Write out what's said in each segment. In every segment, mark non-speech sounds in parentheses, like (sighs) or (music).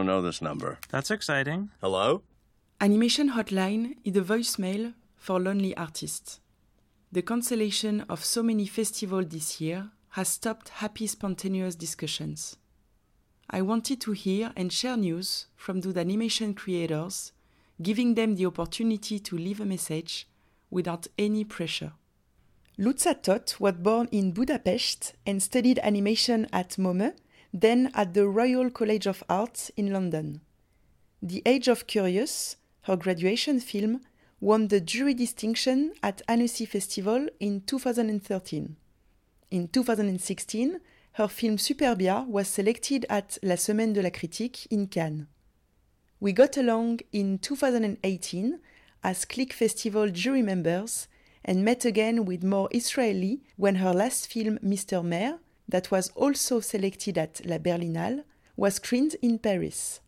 don't know this number. That's exciting. Hello? Animation Hotline is a voicemail for lonely artists. The cancellation of so many festivals this year has stopped happy, spontaneous discussions. I wanted to hear and share news from those animation creators, giving them the opportunity to leave a message without any pressure. Luca Tóth was born in Budapest and studied animation at MOME, then at the Royal College of Art in London. The Age of Curious, her graduation film, won the jury distinction at Annecy Festival in 2013. In 2016, her film Superbia was selected at La Semaine de la Critique in Cannes. We got along in 2018 as KLIK Festival jury members and met again with more Israeli when her last film Mr. Mare, that was also selected at La Berlinale, was screened in Paris.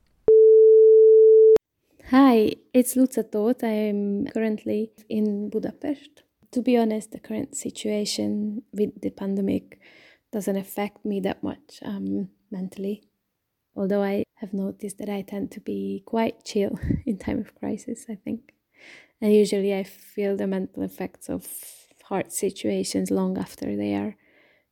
Hi, it's Luca Tóth. I'm currently in Budapest. To be honest, the current situation with the pandemic doesn't affect me that much um, mentally. Although I have noticed that I tend to be quite chill (laughs) in time of crisis, I think. And usually I feel the mental effects of hard situations long after they are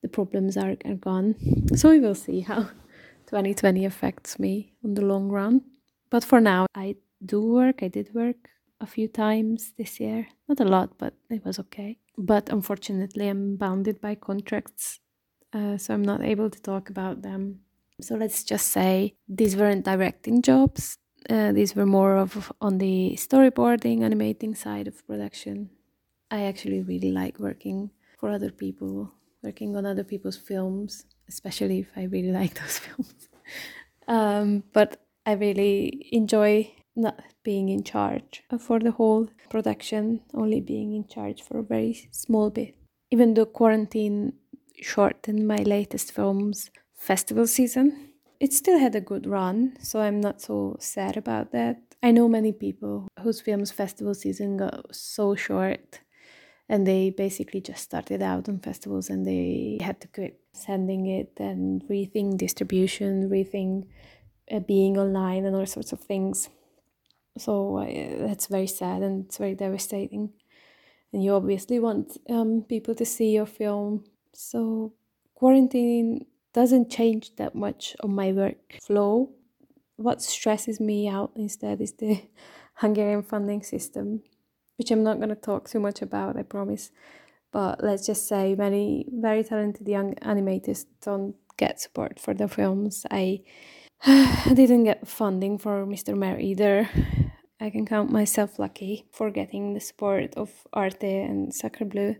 the problems are, are gone. So we will see how (laughs) 2020 affects me on the long run. But for now, I do work. I did work a few times this year. Not a lot, but it was okay. But unfortunately, I'm bounded by contracts, uh, so I'm not able to talk about them. So let's just say these weren't directing jobs. Uh, these were more of on the storyboarding, animating side of production. I actually really like working for other people, working on other people's films, especially if I really (laughs) like those films. um, but I really enjoy not being in charge for the whole production, only being in charge for a very small bit. Even though quarantine shortened my latest film's festival season, it still had a good run, so I'm not so sad about that. I know many people whose film's festival season got so short and they basically just started out on festivals and they had to quit sending it and rethink distribution, rethink uh, being online and all sorts of things. So uh, that's very sad and it's very devastating. And you obviously want um, people to see your film. So quarantine doesn't change that much on my workflow. What stresses me out instead is the (laughs) Hungarian funding system, which I'm not going to talk too much about, I promise. But let's just say many very talented young animators don't get support for their films. I (sighs) didn't get funding for Mr. Mare either. I can count myself lucky for getting the support of Arte and Sacrebleu.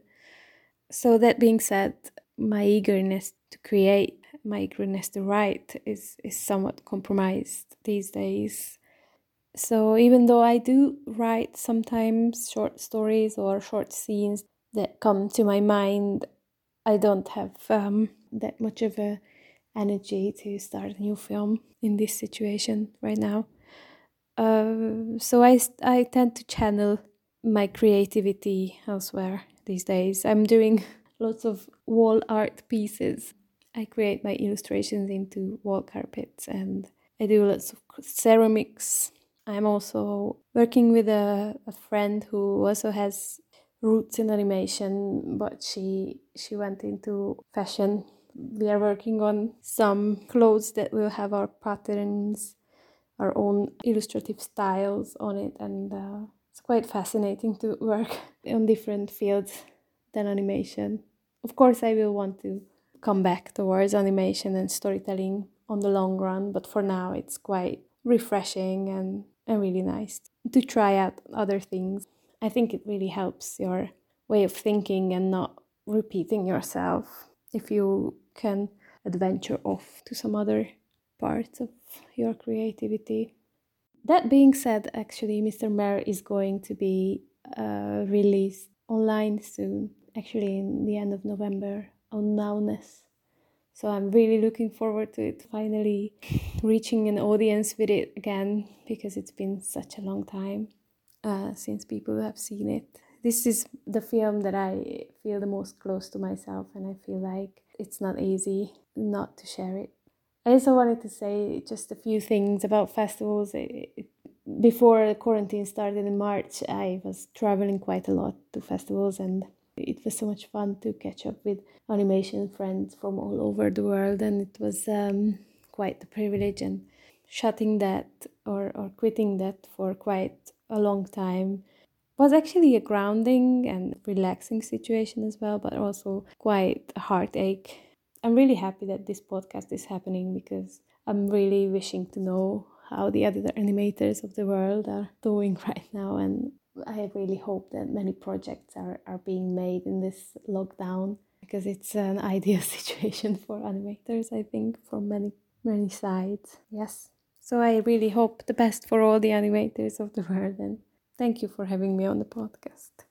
So, that being said, my eagerness to create my eagerness to write is, is somewhat compromised these days. So even though I do write sometimes short stories or short scenes that come to my mind, I don't have um, that much of a energy to start a new film in this situation right now. Uh, so I, I tend to channel my creativity elsewhere these days. I'm doing (laughs) lots of wall art pieces I create my illustrations into wall carpets and I do lots of ceramics. I'm also working with a, a friend who also has roots in animation, but she she went into fashion. We are working on some clothes that will have our patterns, our own illustrative styles on it, and uh, it's quite fascinating to work (laughs) on different fields than animation. Of course, I will want to come back towards animation and storytelling on the long run, but for now it's quite refreshing and, and really nice to try out other things. I think it really helps your way of thinking and not repeating yourself if you can adventure off to some other parts of your creativity. That being said, actually, Mr. Mare is going to be uh, released online soon, actually, in the end of November on Nowness. So I'm really looking forward to it finally reaching an audience with it again because it's been such a long time uh, since people have seen it. This is the film that I feel the most close to myself, and I feel like it's not easy not to share it. I also wanted to say just a few things about festivals. Before the quarantine started in March, I was traveling quite a lot to festivals and it was so much fun to catch up with animation friends from all over the world and it was um, quite a privilege and shutting that or, or quitting that for quite a long time was actually a grounding and relaxing situation as well, but also quite a heartache. I'm really happy that this podcast is happening because I'm really wishing to know how the other animators of the world are doing (laughs) right now. And I really hope that many projects are, are being made in this lockdown because it's an (laughs) ideal situation for animators, I think, from many, many sides. Yes. So I really hope the best for all the animators of the world and Thank you for having me on the podcast.